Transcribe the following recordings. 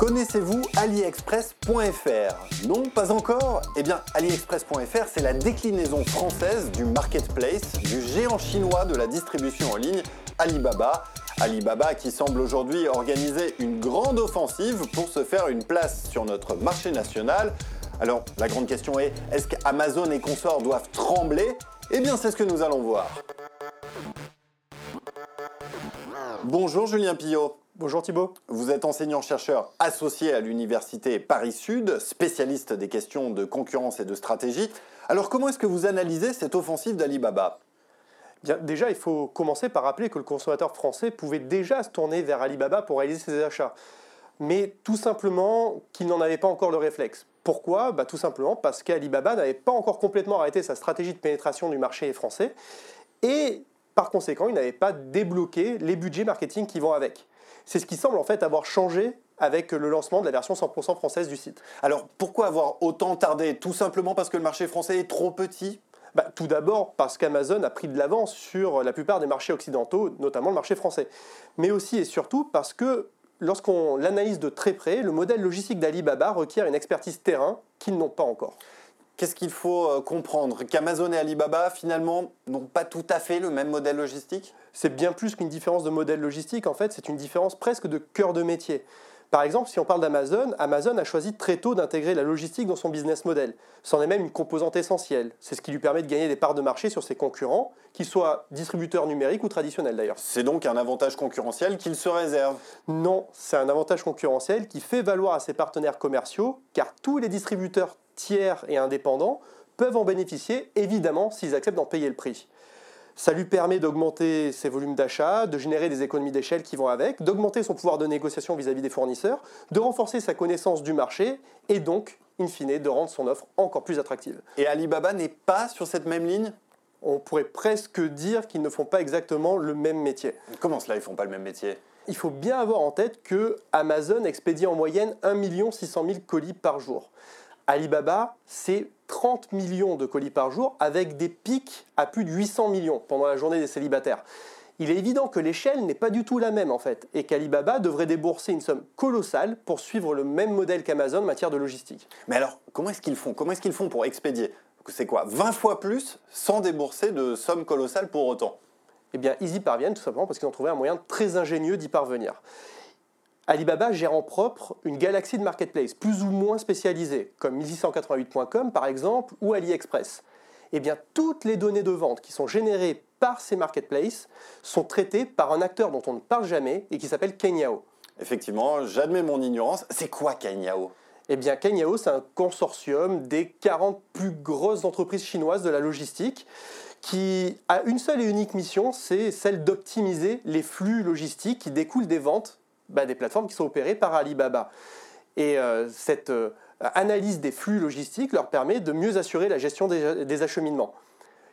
Connaissez-vous AliExpress.fr Non, pas encore? Eh bien, AliExpress.fr, c'est la déclinaison française du marketplace, du géant chinois de la distribution en ligne, Alibaba. Alibaba qui semble aujourd'hui organiser une grande offensive pour se faire une place sur notre marché national. Alors, la grande question est, est-ce qu'Amazon et consorts doivent trembler? Eh bien, c'est ce que nous allons voir. Bonjour Julien Pillot. Bonjour Thibault. Vous êtes enseignant-chercheur associé à l'Université Paris-Sud, spécialiste des questions de concurrence et de stratégie. Alors comment est-ce que vous analysez cette offensive d'Alibaba? Bien, déjà, il faut commencer par rappeler que le consommateur français pouvait déjà se tourner vers Alibaba pour réaliser ses achats. Mais tout simplement qu'il n'en avait pas encore le réflexe. Pourquoi? Bah, Tout simplement parce qu'Alibaba n'avait pas encore complètement arrêté sa stratégie de pénétration du marché français et par conséquent, il n'avait pas débloqué les budgets marketing qui vont avec. C'est ce qui semble en fait avoir changé avec le lancement de la version 100% française du site. Alors pourquoi avoir autant tardé? Tout simplement parce que le marché français est trop petit? Bah, tout d'abord parce qu'Amazon a pris de l'avance sur la plupart des marchés occidentaux, notamment le marché français. Mais aussi et surtout parce que lorsqu'on l'analyse de très près, le modèle logistique d'Alibaba requiert une expertise terrain qu'ils n'ont pas encore. Qu'est-ce qu'il faut euh, comprendre? Qu'Amazon et Alibaba, finalement, n'ont pas tout à fait le même modèle logistique? C'est bien plus qu'une différence de modèle logistique, en fait, c'est une différence presque de cœur de métier. Par exemple, si on parle d'Amazon, Amazon a choisi très tôt d'intégrer la logistique dans son business model. C'en est même une composante essentielle. C'est ce qui lui permet de gagner des parts de marché sur ses concurrents, qu'ils soient distributeurs numériques ou traditionnels d'ailleurs. C'est donc un avantage concurrentiel qu'il se réserve? Non, c'est un avantage concurrentiel qui fait valoir à ses partenaires commerciaux, car tous les distributeurs tiers et indépendants peuvent en bénéficier, évidemment, s'ils acceptent d'en payer le prix. Ça lui permet d'augmenter ses volumes d'achat, de générer des économies d'échelle qui vont avec, d'augmenter son pouvoir de négociation vis-à-vis des fournisseurs, de renforcer sa connaissance du marché et donc, in fine, de rendre son offre encore plus attractive. Et Alibaba n'est pas sur cette même ligne? On pourrait presque dire qu'ils ne font pas exactement le même métier. Comment cela, ils font pas le même métier? Il faut bien avoir en tête que Amazon expédie en moyenne 1 600 000 colis par jour. Alibaba, c'est 30 millions de colis par jour avec des pics à plus de 800 millions pendant la journée des célibataires. Il est évident que l'échelle n'est pas du tout la même en fait et qu'Alibaba devrait débourser une somme colossale pour suivre le même modèle qu'Amazon en matière de logistique. Mais alors, comment est-ce qu'ils font? Comment est-ce qu'ils font pour expédier? C'est quoi? 20 fois plus sans débourser de sommes colossales pour autant? Eh bien, ils y parviennent tout simplement parce qu'ils ont trouvé un moyen très ingénieux d'y parvenir. Alibaba gère en propre une galaxie de marketplace, plus ou moins spécialisées, comme 1688.com par exemple, ou AliExpress. Eh bien, toutes les données de vente qui sont générées par ces marketplaces sont traitées par un acteur dont on ne parle jamais et qui s'appelle Kenyao. Effectivement, j'admets mon ignorance. C'est quoi Kenyao eh bien, Kenyao, c'est un consortium des 40 plus grosses entreprises chinoises de la logistique qui a une seule et unique mission, c'est celle d'optimiser les flux logistiques qui découlent des ventes bah, des plateformes qui sont opérées par Alibaba. Et euh, cette euh, analyse des flux logistiques leur permet de mieux assurer la gestion des, acheminements.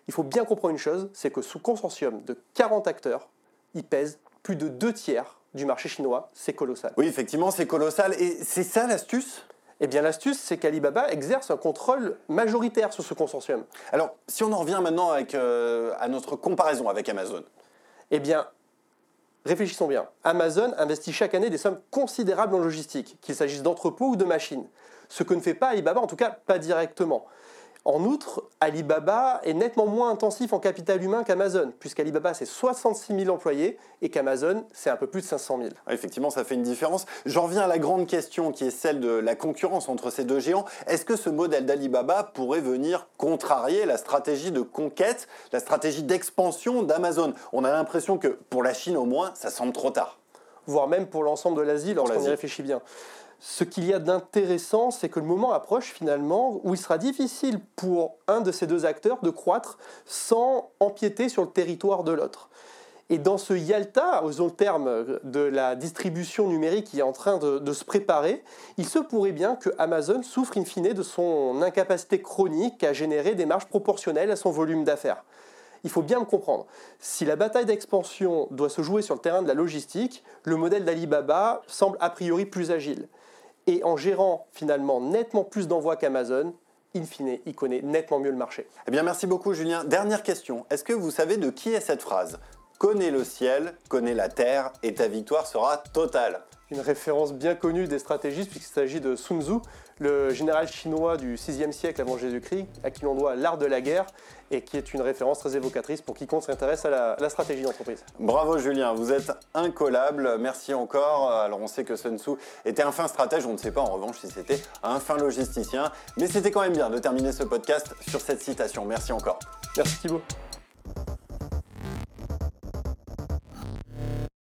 Il faut bien comprendre une chose, c'est que sous consortium de 40 acteurs, ils pèsent plus de deux tiers du marché chinois. C'est colossal. Oui, effectivement, c'est colossal. Et c'est ça l'astuce? Eh bien, l'astuce, c'est qu'Alibaba exerce un contrôle majoritaire sur ce consortium. Alors, si on en revient maintenant avec, euh, à notre comparaison avec Amazon. Eh bien, Réfléchissons bien. Amazon investit chaque année des sommes considérables en logistique, qu'il s'agisse d'entrepôts ou de machines. Ce que ne fait pas Alibaba, en tout cas pas directement. En outre, Alibaba est nettement moins intensif en capital humain qu'Amazon, puisqu'Alibaba c'est 66 000 employés et qu'Amazon c'est un peu plus de 500 000. effectivement, ça fait une différence. J'en reviens à la grande question qui est celle de la concurrence entre ces deux géants. Est-ce que ce modèle d'Alibaba pourrait venir contrarier la stratégie de conquête, la stratégie d'expansion d'Amazon? On a l'impression que pour la Chine au moins, ça semble trop tard. Voire même pour l'ensemble de l'Asie lorsqu'on y réfléchit bien. Ce qu'il y a d'intéressant, c'est que le moment approche finalement où il sera difficile pour un de ces deux acteurs de croître sans empiéter sur le territoire de l'autre. Et dans ce Yalta, aux terme de la distribution numérique qui est en train de, se préparer, il se pourrait bien que Amazon souffre in fine de son incapacité chronique à générer des marges proportionnelles à son volume d'affaires. Il faut bien me comprendre. Si la bataille d'expansion doit se jouer sur le terrain de la logistique, le modèle d'Alibaba semble a priori plus agile. Et en gérant finalement nettement plus d'envois qu'Amazon, in fine, il connaît nettement mieux le marché. Eh bien, merci beaucoup, Julien. Dernière question. Est-ce que vous savez de qui est cette phrase Connais le ciel, connais la terre, et ta victoire sera totale. une référence bien connue des stratégistes, puisqu'il s'agit de Sun Tzu, le général chinois du 6e siècle avant Jésus-Christ, à qui l'on doit l'art de la guerre, et qui est une référence très évocatrice pour quiconque s'intéresse à la, stratégie d'entreprise. Bravo Julien, vous êtes incollable, merci encore. Alors on sait que Sun Tzu était un fin stratège, on ne sait pas en revanche si c'était un fin logisticien, mais c'était quand même bien de terminer ce podcast sur cette citation. Merci encore. Merci Thibault.